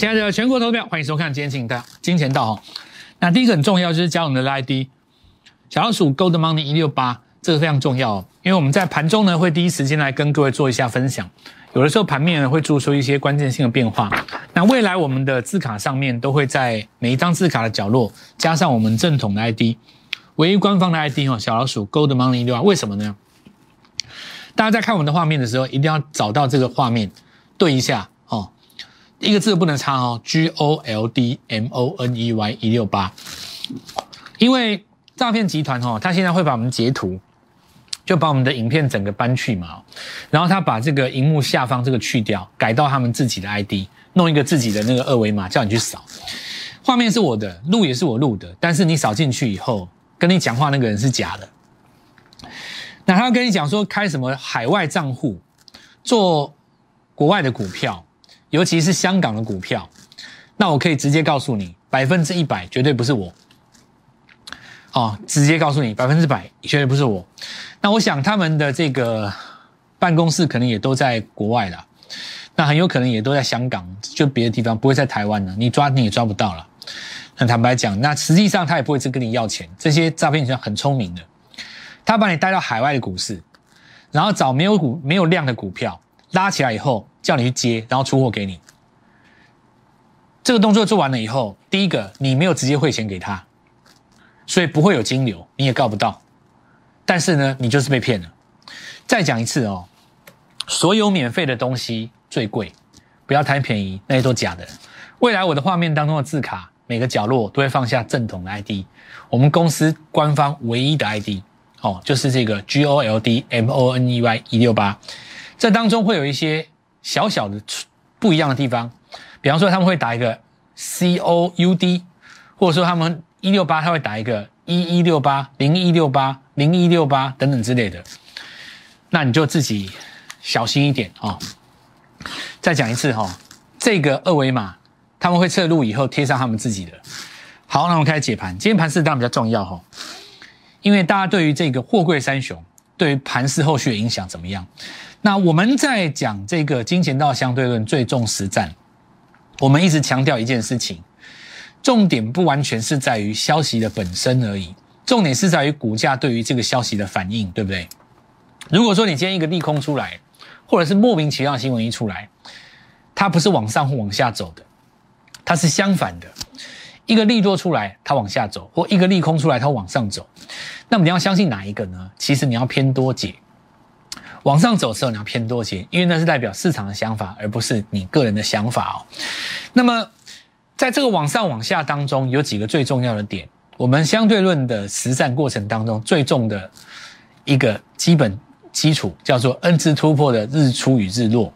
亲爱的全国投票，欢迎收看《今天金的金钱道》哦。那第一个很重要就是加我们的 ID 小老鼠 Gold Money 一六八，这个非常重要哦，因为我们在盘中呢会第一时间来跟各位做一下分享。有的时候盘面呢会做出一些关键性的变化，那未来我们的字卡上面都会在每一张字卡的角落加上我们正统的 ID，唯一官方的 ID 哦，小老鼠 Gold Money 一六八，为什么呢？大家在看我们的画面的时候，一定要找到这个画面对一下，一个字不能差哦，G O L D M O N E Y 一六八，因为诈骗集团哦，他现在会把我们截图。就把我们的影片整个搬去嘛，然后他把这个荧幕下方这个去掉，改到他们自己的 ID，弄一个自己的那个二维码，叫你去扫。画面是我的，录也是我录的，但是你扫进去以后，跟你讲话那个人是假的。那他跟你讲说开什么海外账户，做国外的股票，尤其是香港的股票，那我可以直接告诉你，百分之一百绝对不是我。哦，直接告诉你，百分之百绝对不是我。那我想他们的这个办公室可能也都在国外了，那很有可能也都在香港，就别的地方不会在台湾了。你抓你也抓不到了。很坦白讲，那实际上他也不会去跟你要钱。这些诈骗集团很聪明的，他把你带到海外的股市，然后找没有股没有量的股票拉起来以后，叫你去接，然后出货给你。这个动作做完了以后，第一个你没有直接汇钱给他。所以不会有金流，你也告不到，但是呢，你就是被骗了。再讲一次哦，所有免费的东西最贵，不要贪便宜，那些都假的。未来我的画面当中的字卡，每个角落都会放下正统的 ID，我们公司官方唯一的 ID 哦，就是这个 G O L D M O N E Y 一六八。这当中会有一些小小的不一样的地方，比方说他们会打一个 C O U D，或者说他们。一六八，他会打一个一一六八零一六八零一六八等等之类的，那你就自己小心一点啊！再讲一次哈，这个二维码他们会测录以后贴上他们自己的。好，那我们开始解盘。今天盘势当然比较重要哈，因为大家对于这个货柜三雄对于盘势后续的影响怎么样？那我们在讲这个金钱道相对论最重实战，我们一直强调一件事情。重点不完全是在于消息的本身而已，重点是在于股价对于这个消息的反应，对不对？如果说你今天一个利空出来，或者是莫名其妙新闻一出来，它不是往上或往下走的，它是相反的。一个利多出来，它往下走；或一个利空出来，它往上走。那么你要相信哪一个呢？其实你要偏多解。往上走的时候你要偏多解，因为那是代表市场的想法，而不是你个人的想法哦。那么。在这个往上往下当中，有几个最重要的点。我们相对论的实战过程当中，最重的一个基本基础叫做 N 字突破的日出与日落。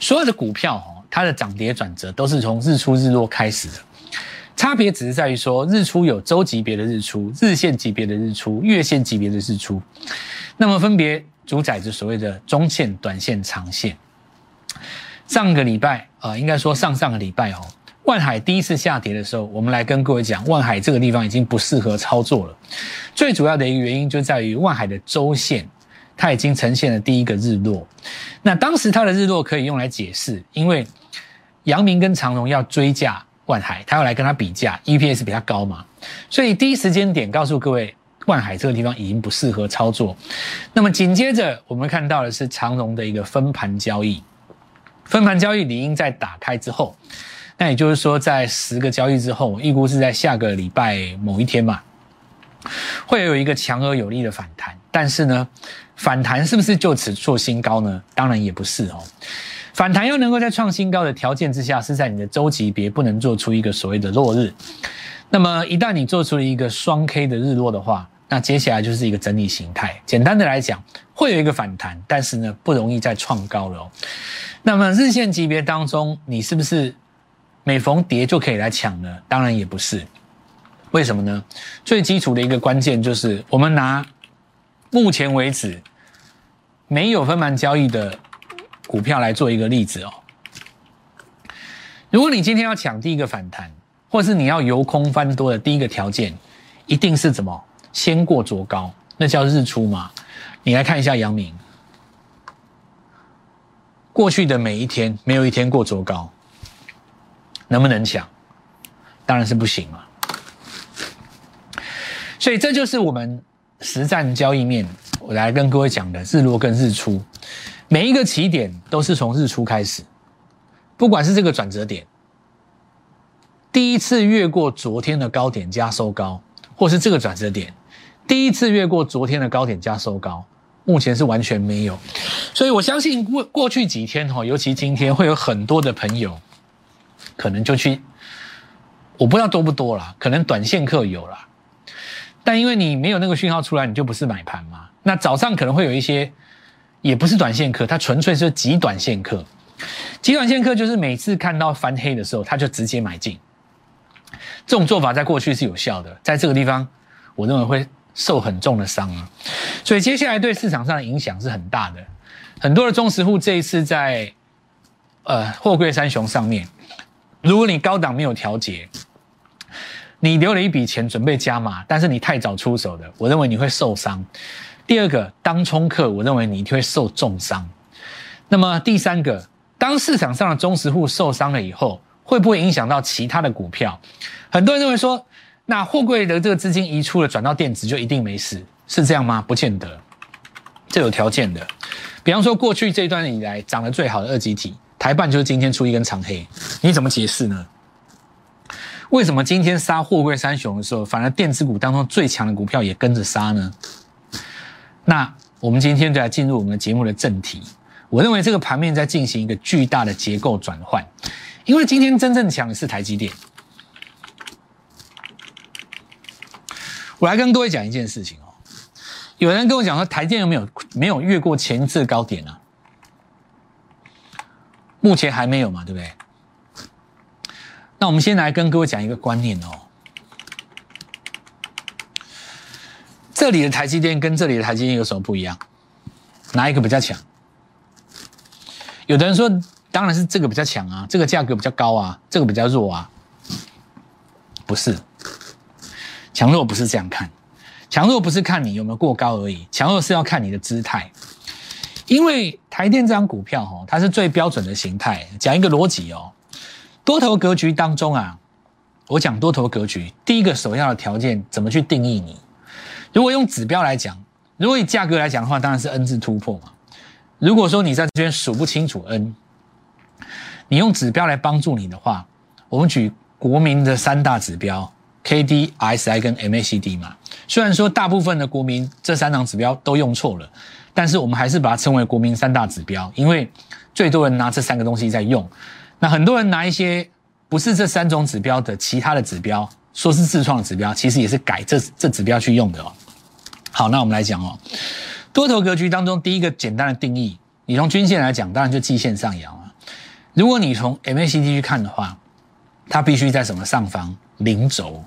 所有的股票哦，它的涨跌转折都是从日出日落开始的，差别只是在于说，日出有周级别的日出、日线级别的日出、月线级别的日出，那么分别主宰着所谓的中线、短线、长线。上个礼拜啊，应该说上上个礼拜哦，万海第一次下跌的时候，我们来跟各位讲，万海这个地方已经不适合操作了。最主要的一个原因就在于万海的周线，它已经呈现了第一个日落。那当时它的日落可以用来解释，因为阳明跟长荣要追价万海，他要来跟他比价，EPS 比较高嘛，所以第一时间点告诉各位，万海这个地方已经不适合操作。那么紧接着我们看到的是长荣的一个分盘交易。分盘交易理应在打开之后，那也就是说，在十个交易之后，预估是在下个礼拜某一天嘛，会有一个强而有力的反弹。但是呢，反弹是不是就此做新高呢？当然也不是哦。反弹又能够在创新高的条件之下，是在你的周级别不能做出一个所谓的落日。那么一旦你做出了一个双 K 的日落的话，那接下来就是一个整理形态。简单的来讲，会有一个反弹，但是呢，不容易再创高了哦。那么日线级别当中，你是不是每逢跌就可以来抢呢？当然也不是。为什么呢？最基础的一个关键就是，我们拿目前为止没有分盘交易的股票来做一个例子哦。如果你今天要抢第一个反弹，或是你要由空翻多的第一个条件，一定是怎么先过卓高，那叫日出嘛。你来看一下阳明。过去的每一天，没有一天过卓高，能不能抢？当然是不行了。所以这就是我们实战交易面，我来跟各位讲的日落跟日出，每一个起点都是从日出开始，不管是这个转折点，第一次越过昨天的高点加收高，或是这个转折点，第一次越过昨天的高点加收高，目前是完全没有。所以我相信过过去几天哈，尤其今天会有很多的朋友，可能就去，我不知道多不多啦，可能短线客有啦。但因为你没有那个讯号出来，你就不是买盘嘛。那早上可能会有一些，也不是短线客，它纯粹是极短线客。极短线客就是每次看到翻黑的时候，他就直接买进。这种做法在过去是有效的，在这个地方，我认为会受很重的伤啊。所以接下来对市场上的影响是很大的。很多的中实户这一次在呃货柜三雄上面，如果你高档没有调节。你留了一笔钱准备加码，但是你太早出手的，我认为你会受伤。第二个，当冲客，我认为你一定会受重伤。那么第三个，当市场上的中实户受伤了以后，会不会影响到其他的股票？很多人认为说，那货柜的这个资金移出了，转到电子就一定没事，是这样吗？不见得，这有条件的。比方说，过去这一段以来涨得最好的二级体台办，就是今天出一根长黑，你怎么解释呢？为什么今天杀货柜三雄的时候，反而电子股当中最强的股票也跟着杀呢？那我们今天就来进入我们的节目的正题。我认为这个盘面在进行一个巨大的结构转换，因为今天真正强的是台积电。我来跟各位讲一件事情哦，有人跟我讲说台电有没有没有越过前一次高点啊？目前还没有嘛，对不对？那我们先来跟各位讲一个观念哦，这里的台积电跟这里的台积电有什么不一样？哪一个比较强？有的人说，当然是这个比较强啊，这个价格比较高啊，这个比较弱啊。不是，强弱不是这样看，强弱不是看你有没有过高而已，强弱是要看你的姿态。因为台电这张股票哈，它是最标准的形态，讲一个逻辑哦。多头格局当中啊，我讲多头格局，第一个首要的条件怎么去定义你？如果用指标来讲，如果以价格来讲的话，当然是 N 字突破嘛。如果说你在这边数不清楚 N，你用指标来帮助你的话，我们举国民的三大指标 K D S I 跟 M A C D 嘛。虽然说大部分的国民这三张指标都用错了，但是我们还是把它称为国民三大指标，因为最多人拿这三个东西在用。那很多人拿一些不是这三种指标的其他的指标，说是自创的指标，其实也是改这这指标去用的哦。好，那我们来讲哦，多头格局当中第一个简单的定义，你从均线来讲，当然就季线上扬啊。如果你从 MACD 去看的话，它必须在什么上方？零轴。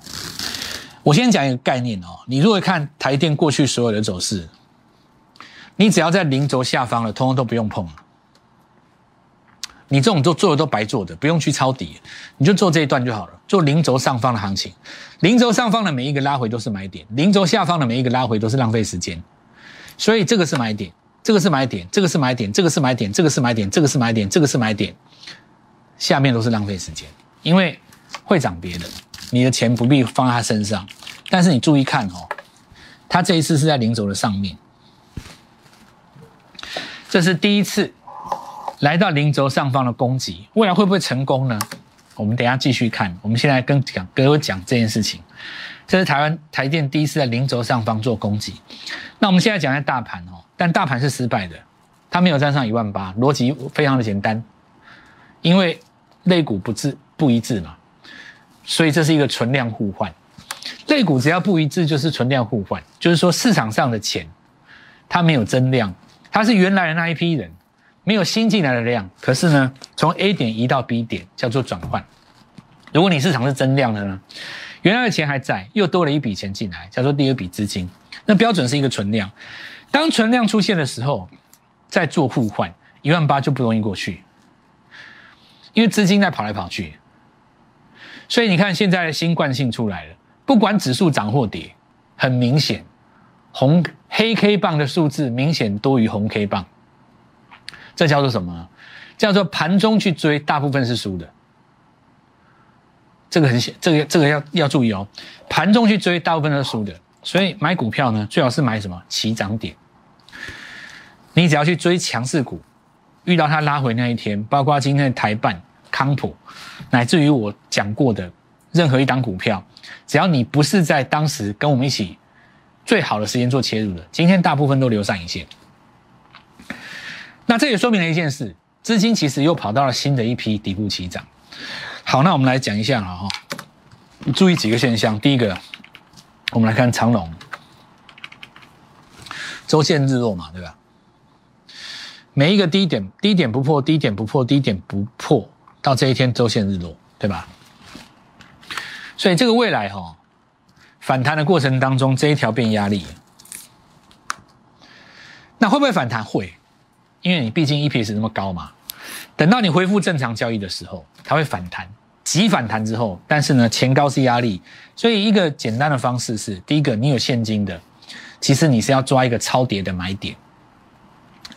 我先讲一个概念哦，你如果看台电过去所有的走势，你只要在零轴下方了，通通都不用碰。你这种做做的都白做的，不用去抄底，你就做这一段就好了。做零轴上方的行情，零轴上方的每一个拉回都是买点，零轴下方的每一个拉回都是浪费时间。所以这个是买点，这个是买点，这个是买点，这个是买点，这个是买点，这个是买点，这个是买点，下面都是浪费时间，因为会涨别的，你的钱不必放在他身上。但是你注意看哦，他这一次是在零轴的上面，这是第一次。来到零轴上方的攻击，未来会不会成功呢？我们等下继续看。我们现在跟讲各位讲这件事情，这是台湾台电第一次在零轴上方做攻击。那我们现在讲下大盘哦，但大盘是失败的，它没有站上一万八，逻辑非常的简单，因为类股不致不一致嘛，所以这是一个存量互换。类股只要不一致，就是存量互换，就是说市场上的钱它没有增量，它是原来的那一批人。没有新进来的量，可是呢，从 A 点移到 B 点叫做转换。如果你市场是增量的呢，原来的钱还在，又多了一笔钱进来，叫做第二笔资金。那标准是一个存量。当存量出现的时候，再做互换，一万八就不容易过去，因为资金在跑来跑去。所以你看，现在的新惯性出来了，不管指数涨或跌，很明显，红黑 K 棒的数字明显多于红 K 棒。这叫做什么？叫做盘中去追，大部分是输的。这个很显，这个这个要要注意哦。盘中去追，大部分都是输的。所以买股票呢，最好是买什么起涨点。你只要去追强势股，遇到它拉回那一天，包括今天的台办、康普，乃至于我讲过的任何一档股票，只要你不是在当时跟我们一起最好的时间做切入的，今天大部分都留上影线。那这也说明了一件事：资金其实又跑到了新的一批底部起涨。好，那我们来讲一下哈，注意几个现象。第一个，我们来看长龙，周线日落嘛，对吧？每一个低点，低点不破，低点不破，低点不破，到这一天周线日落，对吧？所以这个未来哈，反弹的过程当中，这一条变压力，那会不会反弹？会。因为你毕竟 EPS 那么高嘛，等到你恢复正常交易的时候，它会反弹，急反弹之后，但是呢，前高是压力，所以一个简单的方式是，第一个，你有现金的，其实你是要抓一个超跌的买点，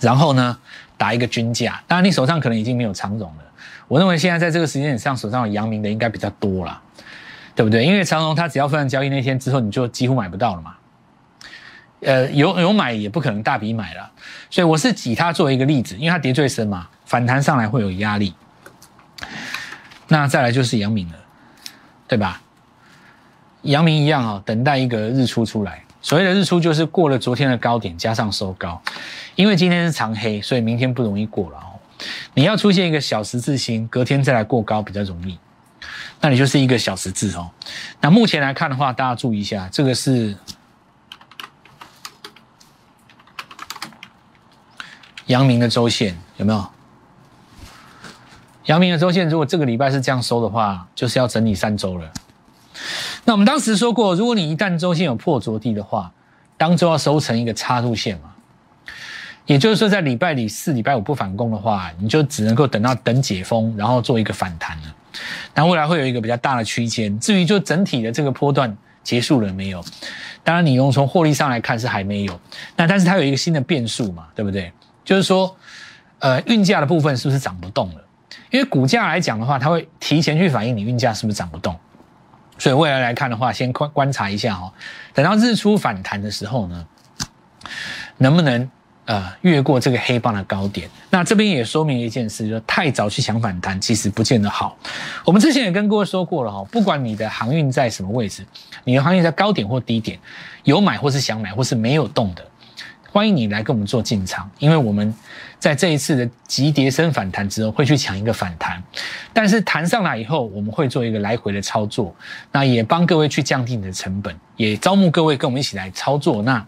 然后呢，打一个均价，当然你手上可能已经没有长融了，我认为现在在这个时间点上手上有阳明的应该比较多了，对不对？因为长融它只要分完交易那天之后，你就几乎买不到了嘛。呃，有有买也不可能大笔买了，所以我是举它作为一个例子，因为它跌最深嘛，反弹上来会有压力。那再来就是阳明了，对吧？阳明一样啊，等待一个日出出来。所谓的日出就是过了昨天的高点加上收高，因为今天是长黑，所以明天不容易过了哦。你要出现一个小十字星，隔天再来过高比较容易，那你就是一个小十字哦。那目前来看的话，大家注意一下，这个是。阳明的周线有没有？阳明的周线，如果这个礼拜是这样收的话，就是要整理三周了。那我们当时说过，如果你一旦周线有破着地的话，当周要收成一个插入线嘛。也就是说，在礼拜里四、礼拜五不反攻的话，你就只能够等到等解封，然后做一个反弹了。那未来会有一个比较大的区间。至于就整体的这个波段结束了没有？当然，你用从获利上来看是还没有。那但是它有一个新的变数嘛，对不对？就是说，呃，运价的部分是不是涨不动了？因为股价来讲的话，它会提前去反映你运价是不是涨不动。所以未来来看的话，先观观察一下哈，等到日出反弹的时候呢，能不能呃越过这个黑棒的高点？那这边也说明一件事，就是太早去抢反弹，其实不见得好。我们之前也跟各位说过了哈，不管你的航运在什么位置，你的航运在高点或低点，有买或是想买或是没有动的。欢迎你来跟我们做进场，因为我们在这一次的急跌升反弹之后，会去抢一个反弹，但是弹上来以后，我们会做一个来回的操作，那也帮各位去降低你的成本，也招募各位跟我们一起来操作。那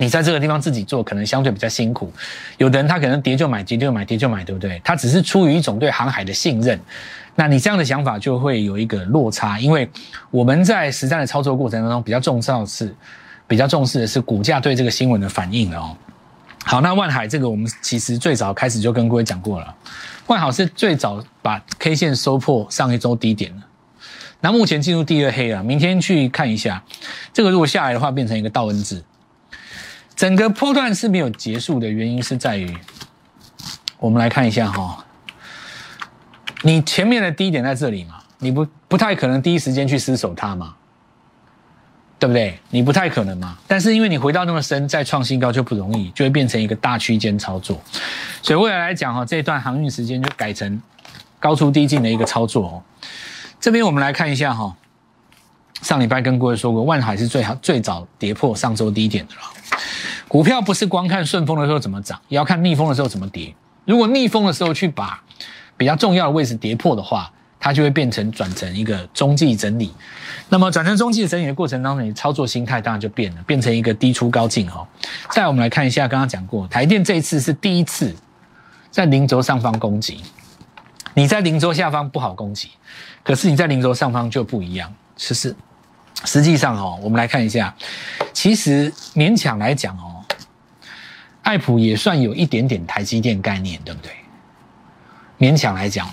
你在这个地方自己做，可能相对比较辛苦。有的人他可能跌就买，跌就买，跌就买，对不对？他只是出于一种对航海的信任，那你这样的想法就会有一个落差，因为我们在实战的操作过程当中，比较重要的是。比较重视的是股价对这个新闻的反应哦。好，那万海这个我们其实最早开始就跟各位讲过了，万海是最早把 K 线收破上一周低点了。那目前进入第二黑了，明天去看一下，这个如果下来的话，变成一个倒 N 字。整个波段是没有结束的原因是在于，我们来看一下哈，你前面的低点在这里嘛，你不不太可能第一时间去失守它嘛。对不对？你不太可能嘛。但是因为你回到那么深，再创新高就不容易，就会变成一个大区间操作。所以未来来讲哈，这一段航运时间就改成高出低进的一个操作哦。这边我们来看一下哈，上礼拜跟各位说过，万海是最好最早跌破上周低点的了。股票不是光看顺风的时候怎么涨，也要看逆风的时候怎么跌。如果逆风的时候去把比较重要的位置跌破的话，它就会变成转成一个中继整理，那么转成中继整理的过程当中，你操作心态当然就变了，变成一个低出高进哈。再我们来看一下，刚刚讲过，台电这一次是第一次在零轴上方攻击，你在零轴下方不好攻击，可是你在零轴上方就不一样。其实实际上哦，我们来看一下，其实勉强来讲哦，艾普也算有一点点台积电概念，对不对？勉强来讲。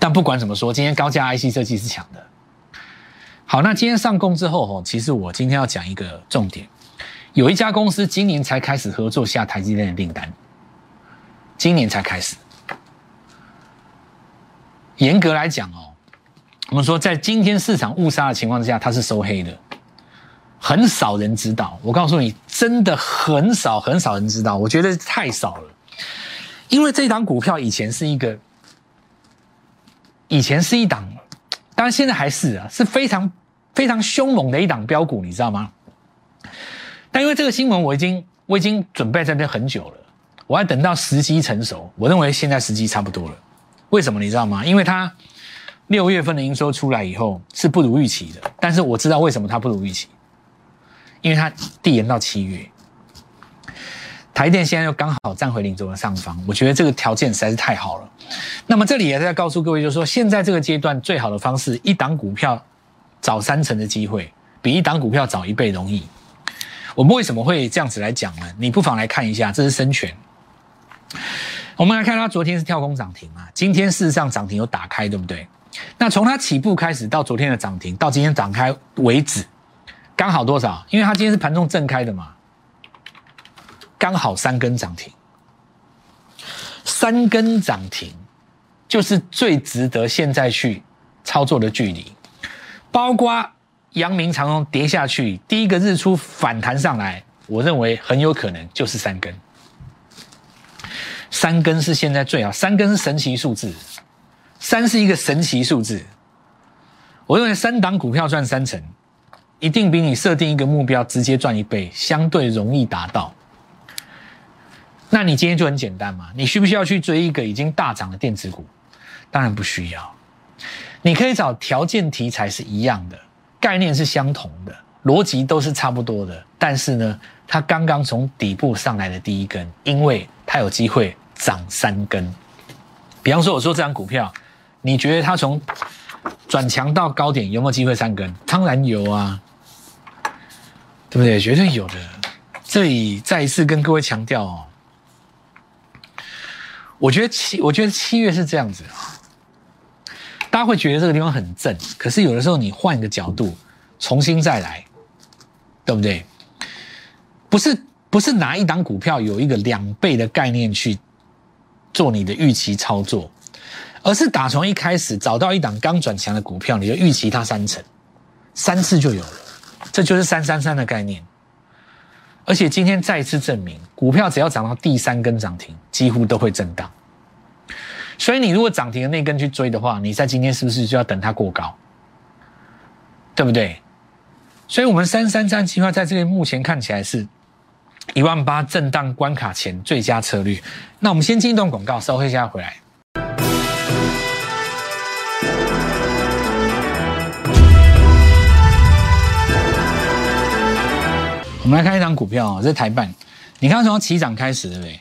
但不管怎么说，今天高价 IC 设计是强的。好，那今天上攻之后，哦，其实我今天要讲一个重点，有一家公司今年才开始合作下台积电的订单，今年才开始。严格来讲哦，我们说在今天市场误杀的情况之下，它是收黑的，很少人知道。我告诉你，真的很少很少人知道，我觉得太少了。因为这档股票以前是一个，以前是一档，当然现在还是啊，是非常非常凶猛的一档标股，你知道吗？但因为这个新闻，我已经我已经准备在这很久了，我要等到时机成熟。我认为现在时机差不多了。为什么你知道吗？因为它六月份的营收出来以后是不如预期的，但是我知道为什么它不如预期，因为它递延到七月。台电现在又刚好站回领轴的上方，我觉得这个条件实在是太好了。那么这里也在告诉各位，就是说现在这个阶段最好的方式，一档股票找三成的机会，比一档股票早一倍容易。我们为什么会这样子来讲呢？你不妨来看一下，这是深全。我们来看它昨天是跳空涨停嘛，今天事实上涨停有打开，对不对？那从它起步开始到昨天的涨停，到今天涨开为止，刚好多少？因为它今天是盘中正开的嘛。刚好三根涨停，三根涨停就是最值得现在去操作的距离。包括阳明长虹跌下去，第一个日出反弹上来，我认为很有可能就是三根。三根是现在最好，三根是神奇数字，三是一个神奇数字。我认为三档股票赚三成，一定比你设定一个目标直接赚一倍相对容易达到。那你今天就很简单嘛？你需不需要去追一个已经大涨的电子股？当然不需要。你可以找条件题材是一样的，概念是相同的，逻辑都是差不多的。但是呢，它刚刚从底部上来的第一根，因为它有机会涨三根。比方说，我说这张股票，你觉得它从转强到高点有没有机会三根？当然有啊，对不对？绝对有的。这里再一次跟各位强调哦。我觉得七，我觉得七月是这样子啊，大家会觉得这个地方很正，可是有的时候你换一个角度，重新再来，对不对？不是不是拿一档股票有一个两倍的概念去做你的预期操作，而是打从一开始找到一档刚转强的股票，你就预期它三成，三次就有了，这就是三三三的概念。而且今天再一次证明，股票只要涨到第三根涨停，几乎都会震荡。所以你如果涨停的那根去追的话，你在今天是不是就要等它过高？对不对？所以，我们三三三计划在这里目前看起来是一万八震荡关卡前最佳策略。那我们先进一段广告，稍后一下回来。我们来看一张股票啊，这是台办。你看从起涨开始，对不对？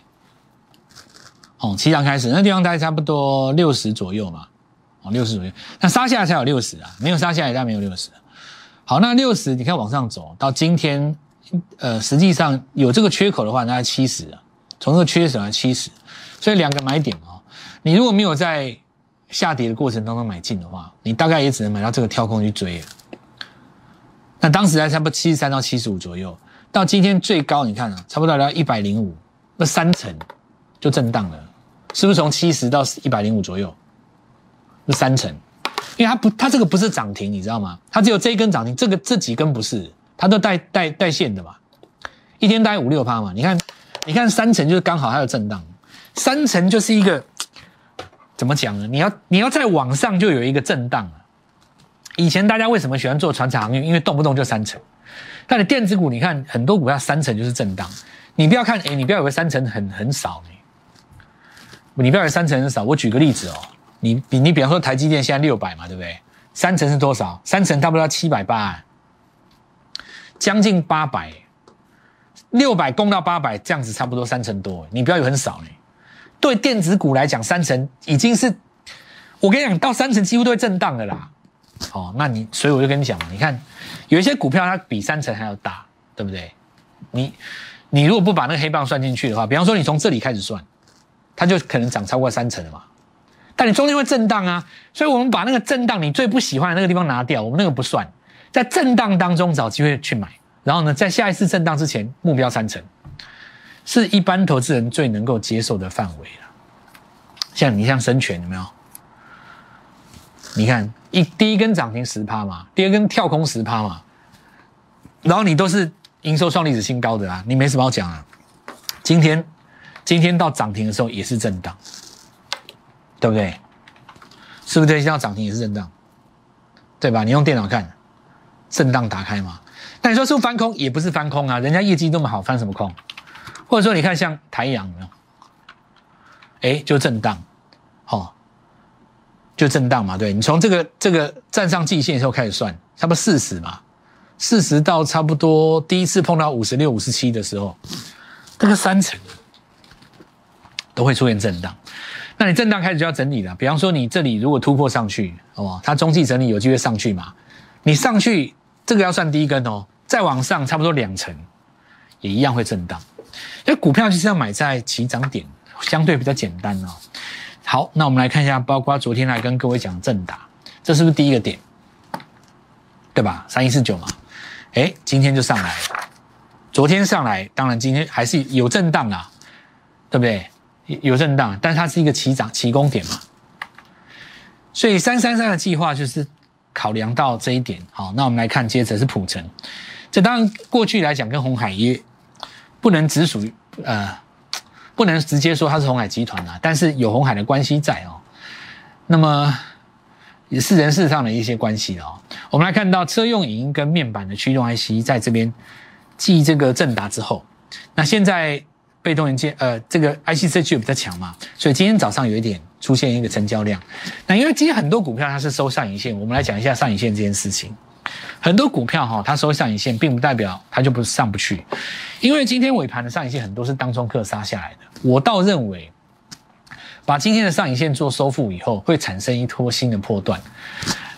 哦，起涨开始，那地方大概差不多六十左右嘛。哦，六十左右。那杀下来才有六十啊，没有杀下来，大概没有六十。好，那六十你看往上走到今天，呃，实际上有这个缺口的话，大概七十啊。从这个缺口来七十，所以两个买点哦。你如果没有在下跌的过程当中买进的话，你大概也只能买到这个跳空去追。那当时在差不多七十三到七十五左右。到今天最高，你看啊，差不多要一百零五，那三成就震荡了，是不是从七十到一百零五左右？那三成，因为它不，它这个不是涨停，你知道吗？它只有这一根涨停，这个这几根不是，它都带带带线的嘛，一天大概五六趴嘛。你看，你看三成就是刚好它有震荡，三成就是一个怎么讲呢？你要你要在往上就有一个震荡啊。以前大家为什么喜欢做船厂航运？因为动不动就三成。但你电子股，你看很多股票三成就是震荡，你不要看，哎，你不要以为三成很很少你不要以为三成很少。我举个例子哦，你你你比方说台积电现在六百嘛，对不对？三成是多少？三成差不多七百八，将近八百，六百攻到八百，这样子差不多三成多，你不要以为很少呢。对电子股来讲，三成已经是，我跟你讲，到三成几乎都会震荡的啦。哦，那你所以我就跟你讲，你看有一些股票它比三成还要大，对不对？你你如果不把那个黑棒算进去的话，比方说你从这里开始算，它就可能涨超过三成了嘛。但你中间会震荡啊，所以我们把那个震荡你最不喜欢的那个地方拿掉，我们那个不算，在震荡当中找机会去买，然后呢，在下一次震荡之前目标三成，是一般投资人最能够接受的范围了。像你像深全有没有？你看一第一根涨停十趴嘛，第二根跳空十趴嘛，然后你都是营收创历史新高的啊，你没什么好讲啊。今天今天到涨停的时候也是震荡，对不对？是不是今天到涨停也是震荡？对吧？你用电脑看，震荡打开嘛。那你说是不是翻空？也不是翻空啊，人家业绩那么好，翻什么空？或者说你看像台阳没有？哎，就震荡，好，就震荡嘛。对你从这个这个站上季线的时候开始算，差不多四十嘛，四十到差不多第一次碰到五十六、五十七的时候，这个三层都会出现震荡。那你震荡开始就要整理了。比方说你这里如果突破上去，哦，它中继整理有机会上去嘛？你上去这个要算第一根哦，再往上差不多两层，也一样会震荡。因为股票就是要买在起涨点。相对比较简单哦。好，那我们来看一下，包括昨天来跟各位讲正达，这是不是第一个点？对吧？三一四九嘛。哎，今天就上来。昨天上来，当然今天还是有震荡啊，对不对？有震荡，但是它是一个起涨起攻点嘛。所以三三三的计划就是考量到这一点。好，那我们来看，接着是普成。这当然过去来讲跟红海也不能只属于呃。不能直接说它是红海集团啊，但是有红海的关系在哦。那么也是人事上的一些关系哦。我们来看到车用影音跟面板的驱动 IC 在这边继这个正达之后，那现在被动元件呃这个 IC 设计比较强嘛，所以今天早上有一点出现一个成交量。那因为今天很多股票它是收上影线，我们来讲一下上影线这件事情。很多股票哈，它收上影线，并不代表它就不上不去，因为今天尾盘的上影线很多是当中客杀下来的。我倒认为，把今天的上影线做收复以后，会产生一波新的破段。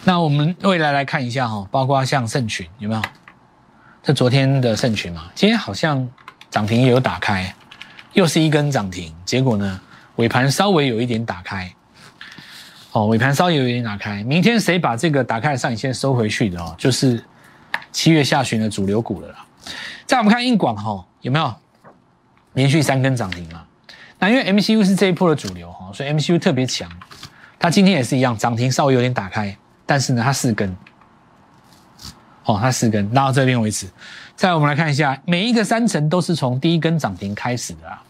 那我们未来来看一下哈，包括像盛群有没有？这昨天的盛群嘛，今天好像涨停也有打开，又是一根涨停，结果呢，尾盘稍微有一点打开。哦，尾盘稍微有一点打开，明天谁把这个打开的上影线收回去的哦，就是七月下旬的主流股了啦。再我们看硬广哈，有没有连续三根涨停嘛？那因为 MCU 是这一波的主流哈，所以 MCU 特别强。它今天也是一样，涨停稍微有点打开，但是呢，它四根，哦，它四根拉到这边为止。再我们来看一下，每一个三层都是从第一根涨停开始的啊。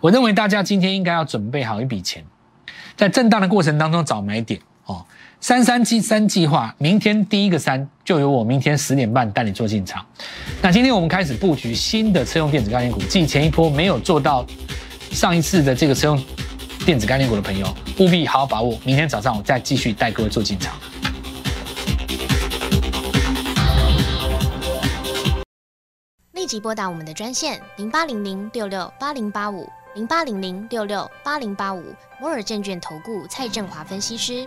我认为大家今天应该要准备好一笔钱。在震荡的过程当中找买点哦，三三七三计划，明天第一个三就由我明天十点半带你做进场。那今天我们开始布局新的车用电子概念股，继前一波没有做到上一次的这个车用电子概念股的朋友，务必好好把握。明天早上我再继续带各位做进场。立即拨打我们的专线零八零零六六八零八五。零八零零六六八零八五摩尔证券投顾蔡振华分析师，